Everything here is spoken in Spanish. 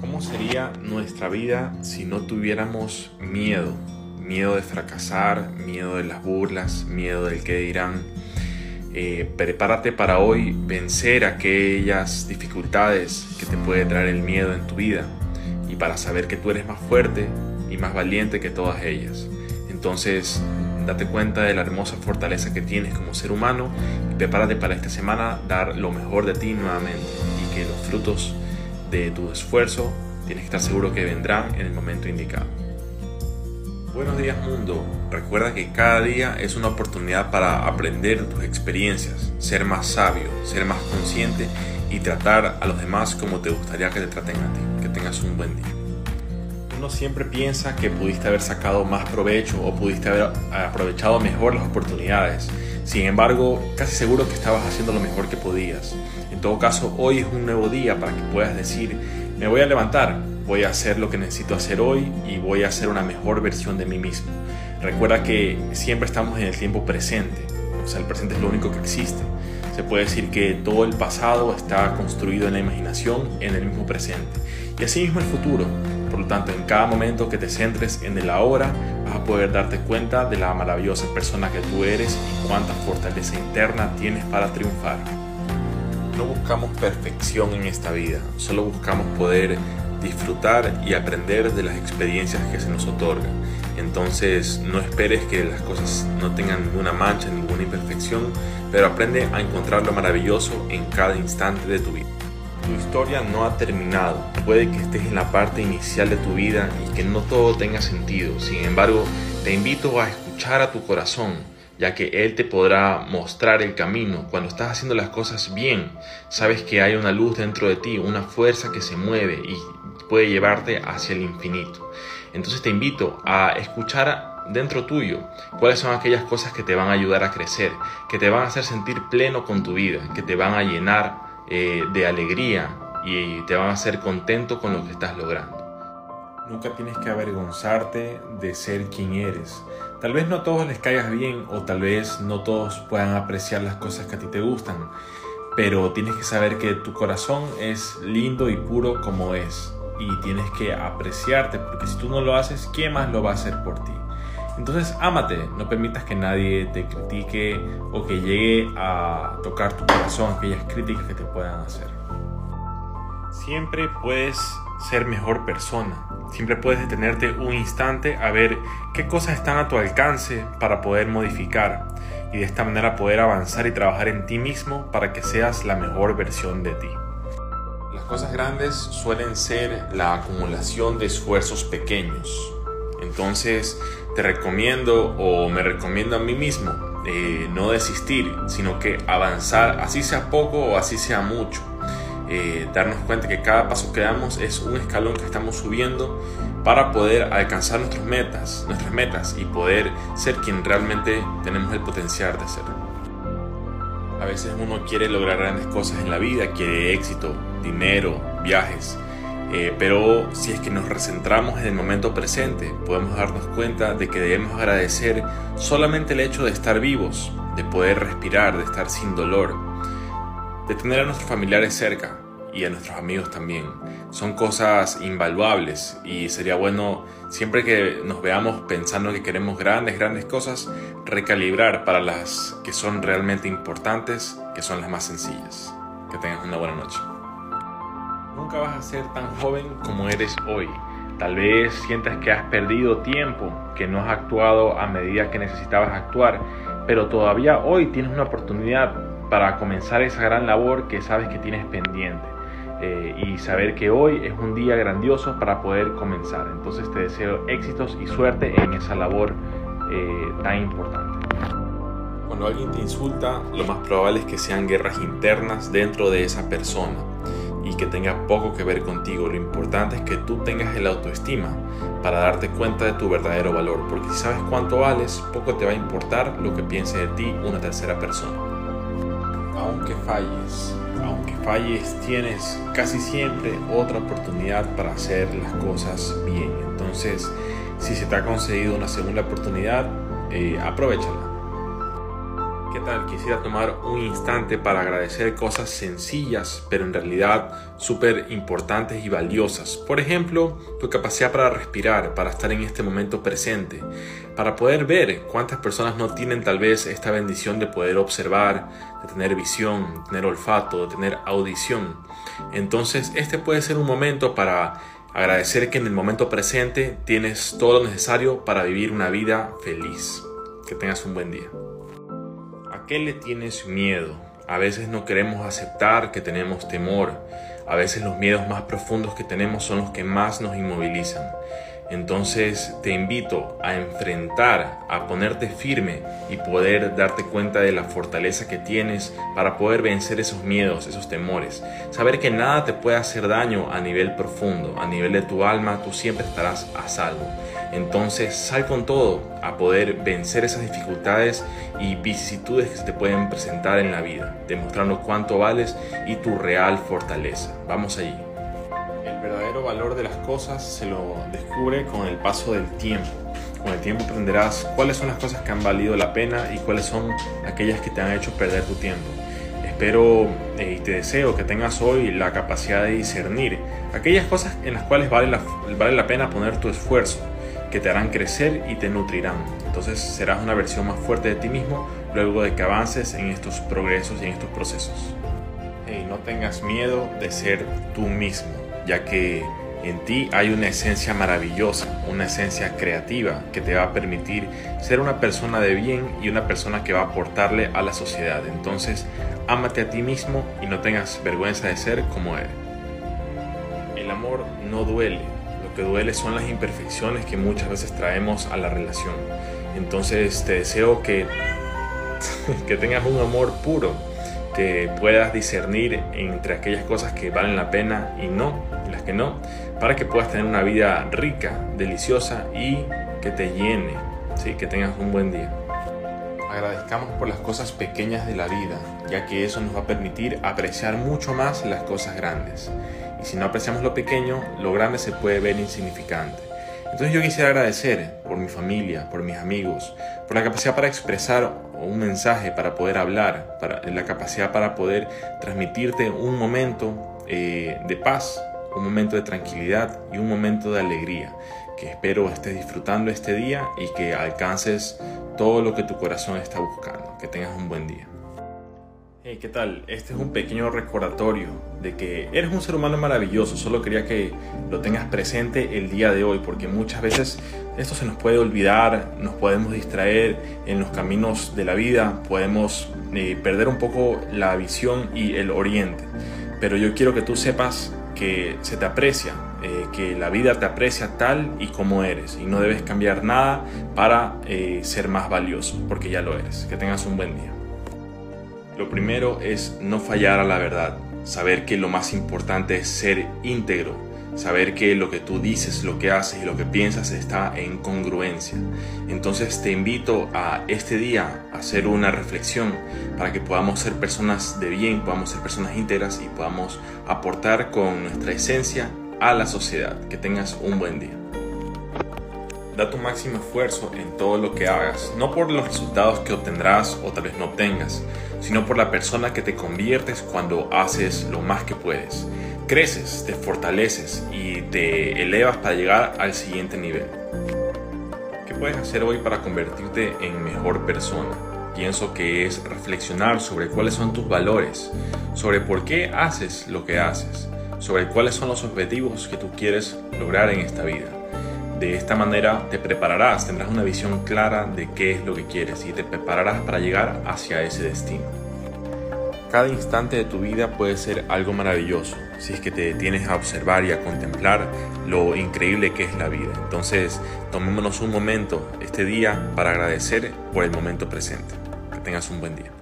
¿Cómo sería nuestra vida si no tuviéramos miedo? Miedo de fracasar, miedo de las burlas, miedo del que dirán. Eh, prepárate para hoy vencer aquellas dificultades que te puede traer el miedo en tu vida y para saber que tú eres más fuerte y más valiente que todas ellas. Entonces, date cuenta de la hermosa fortaleza que tienes como ser humano y prepárate para esta semana dar lo mejor de ti nuevamente y que los frutos de tu esfuerzo tienes que estar seguro que vendrán en el momento indicado. Buenos días mundo, recuerda que cada día es una oportunidad para aprender tus experiencias, ser más sabio, ser más consciente y tratar a los demás como te gustaría que te traten a ti. Que tengas un buen día. Uno siempre piensa que pudiste haber sacado más provecho o pudiste haber aprovechado mejor las oportunidades. Sin embargo, casi seguro que estabas haciendo lo mejor que podías. En todo caso, hoy es un nuevo día para que puedas decir, me voy a levantar, voy a hacer lo que necesito hacer hoy y voy a hacer una mejor versión de mí mismo. Recuerda que siempre estamos en el tiempo presente, o sea, el presente es lo único que existe. Se puede decir que todo el pasado está construido en la imaginación en el mismo presente. Y así mismo el futuro. Por lo tanto, en cada momento que te centres en el ahora, a poder darte cuenta de la maravillosa persona que tú eres y cuánta fortaleza interna tienes para triunfar. No buscamos perfección en esta vida, solo buscamos poder disfrutar y aprender de las experiencias que se nos otorgan. Entonces no esperes que las cosas no tengan ninguna mancha, ninguna imperfección, pero aprende a encontrar lo maravilloso en cada instante de tu vida. Tu historia no ha terminado, puede que estés en la parte inicial de tu vida y que no todo tenga sentido, sin embargo te invito a escuchar a tu corazón, ya que Él te podrá mostrar el camino. Cuando estás haciendo las cosas bien, sabes que hay una luz dentro de ti, una fuerza que se mueve y puede llevarte hacia el infinito. Entonces te invito a escuchar dentro tuyo cuáles son aquellas cosas que te van a ayudar a crecer, que te van a hacer sentir pleno con tu vida, que te van a llenar eh, de alegría y te van a hacer contento con lo que estás logrando. Nunca tienes que avergonzarte de ser quien eres. Tal vez no todos les caigas bien o tal vez no todos puedan apreciar las cosas que a ti te gustan, pero tienes que saber que tu corazón es lindo y puro como es y tienes que apreciarte porque si tú no lo haces, ¿quién más lo va a hacer por ti? Entonces, ámate, no permitas que nadie te critique o que llegue a tocar tu corazón aquellas críticas que te puedan hacer. Siempre puedes ser mejor persona. Siempre puedes detenerte un instante a ver qué cosas están a tu alcance para poder modificar y de esta manera poder avanzar y trabajar en ti mismo para que seas la mejor versión de ti. Las cosas grandes suelen ser la acumulación de esfuerzos pequeños. Entonces te recomiendo o me recomiendo a mí mismo eh, no desistir, sino que avanzar, así sea poco o así sea mucho eh, darnos cuenta que cada paso que damos es un escalón que estamos subiendo para poder alcanzar nuestras metas, nuestras metas y poder ser quien realmente tenemos el potencial de ser. A veces uno quiere lograr grandes cosas en la vida, quiere éxito, dinero, viajes, eh, pero si es que nos recentramos en el momento presente, podemos darnos cuenta de que debemos agradecer solamente el hecho de estar vivos, de poder respirar, de estar sin dolor, de tener a nuestros familiares cerca y a nuestros amigos también. Son cosas invaluables y sería bueno siempre que nos veamos pensando que queremos grandes, grandes cosas, recalibrar para las que son realmente importantes, que son las más sencillas. Que tengas una buena noche. Nunca vas a ser tan joven como eres hoy. Tal vez sientas que has perdido tiempo, que no has actuado a medida que necesitabas actuar, pero todavía hoy tienes una oportunidad para comenzar esa gran labor que sabes que tienes pendiente. Eh, y saber que hoy es un día grandioso para poder comenzar. Entonces te deseo éxitos y suerte en esa labor eh, tan importante. Cuando alguien te insulta, lo más probable es que sean guerras internas dentro de esa persona y que tenga poco que ver contigo. Lo importante es que tú tengas el autoestima para darte cuenta de tu verdadero valor, porque si sabes cuánto vales, poco te va a importar lo que piense de ti una tercera persona aunque falles, aunque falles, tienes casi siempre otra oportunidad para hacer las cosas bien. Entonces, si se te ha concedido una segunda oportunidad, eh, aprovechala. ¿Qué tal? Quisiera tomar un instante para agradecer cosas sencillas, pero en realidad súper importantes y valiosas. Por ejemplo, tu capacidad para respirar, para estar en este momento presente, para poder ver cuántas personas no tienen tal vez esta bendición de poder observar, de tener visión, de tener olfato, de tener audición. Entonces, este puede ser un momento para agradecer que en el momento presente tienes todo lo necesario para vivir una vida feliz. Que tengas un buen día qué le tienes miedo? A veces no queremos aceptar que tenemos temor. A veces los miedos más profundos que tenemos son los que más nos inmovilizan. Entonces te invito a enfrentar, a ponerte firme y poder darte cuenta de la fortaleza que tienes para poder vencer esos miedos, esos temores. Saber que nada te puede hacer daño a nivel profundo, a nivel de tu alma, tú siempre estarás a salvo. Entonces sal con todo a poder vencer esas dificultades y vicisitudes que se te pueden presentar en la vida, demostrando cuánto vales y tu real fortaleza. Vamos allí verdadero valor de las cosas se lo descubre con el paso del tiempo. Con el tiempo aprenderás cuáles son las cosas que han valido la pena y cuáles son aquellas que te han hecho perder tu tiempo. Espero eh, y te deseo que tengas hoy la capacidad de discernir aquellas cosas en las cuales vale la, vale la pena poner tu esfuerzo, que te harán crecer y te nutrirán. Entonces serás una versión más fuerte de ti mismo luego de que avances en estos progresos y en estos procesos. Y no tengas miedo de ser tú mismo ya que en ti hay una esencia maravillosa, una esencia creativa que te va a permitir ser una persona de bien y una persona que va a aportarle a la sociedad. Entonces, ámate a ti mismo y no tengas vergüenza de ser como eres. El amor no duele, que duele son las imperfecciones que muchas veces traemos a la relación. Entonces, te deseo que, que tengas un amor puro, que puedas discernir entre aquellas cosas que valen la pena y no, y las que no, para que puedas tener una vida rica, deliciosa y que te llene, ¿sí? que tengas un buen día. Agradezcamos por las cosas pequeñas de la vida, ya que eso nos va a permitir apreciar mucho más las cosas grandes. Y si no apreciamos lo pequeño, lo grande se puede ver insignificante. Entonces yo quisiera agradecer por mi familia, por mis amigos, por la capacidad para expresar un mensaje, para poder hablar, para la capacidad para poder transmitirte un momento eh, de paz, un momento de tranquilidad y un momento de alegría. Que espero estés disfrutando este día y que alcances todo lo que tu corazón está buscando. Que tengas un buen día. Hey, ¿qué tal? Este es un pequeño recordatorio de que eres un ser humano maravilloso. Solo quería que lo tengas presente el día de hoy, porque muchas veces esto se nos puede olvidar, nos podemos distraer en los caminos de la vida, podemos eh, perder un poco la visión y el oriente. Pero yo quiero que tú sepas que se te aprecia, eh, que la vida te aprecia tal y como eres y no debes cambiar nada para eh, ser más valioso, porque ya lo eres. Que tengas un buen día. Lo primero es no fallar a la verdad, saber que lo más importante es ser íntegro, saber que lo que tú dices, lo que haces y lo que piensas está en congruencia. Entonces te invito a este día a hacer una reflexión para que podamos ser personas de bien, podamos ser personas íntegras y podamos aportar con nuestra esencia a la sociedad. Que tengas un buen día. Da tu máximo esfuerzo en todo lo que hagas, no por los resultados que obtendrás o tal vez no obtengas, sino por la persona que te conviertes cuando haces lo más que puedes. Creces, te fortaleces y te elevas para llegar al siguiente nivel. ¿Qué puedes hacer hoy para convertirte en mejor persona? Pienso que es reflexionar sobre cuáles son tus valores, sobre por qué haces lo que haces, sobre cuáles son los objetivos que tú quieres lograr en esta vida. De esta manera te prepararás, tendrás una visión clara de qué es lo que quieres y te prepararás para llegar hacia ese destino. Cada instante de tu vida puede ser algo maravilloso si es que te detienes a observar y a contemplar lo increíble que es la vida. Entonces, tomémonos un momento este día para agradecer por el momento presente. Que tengas un buen día.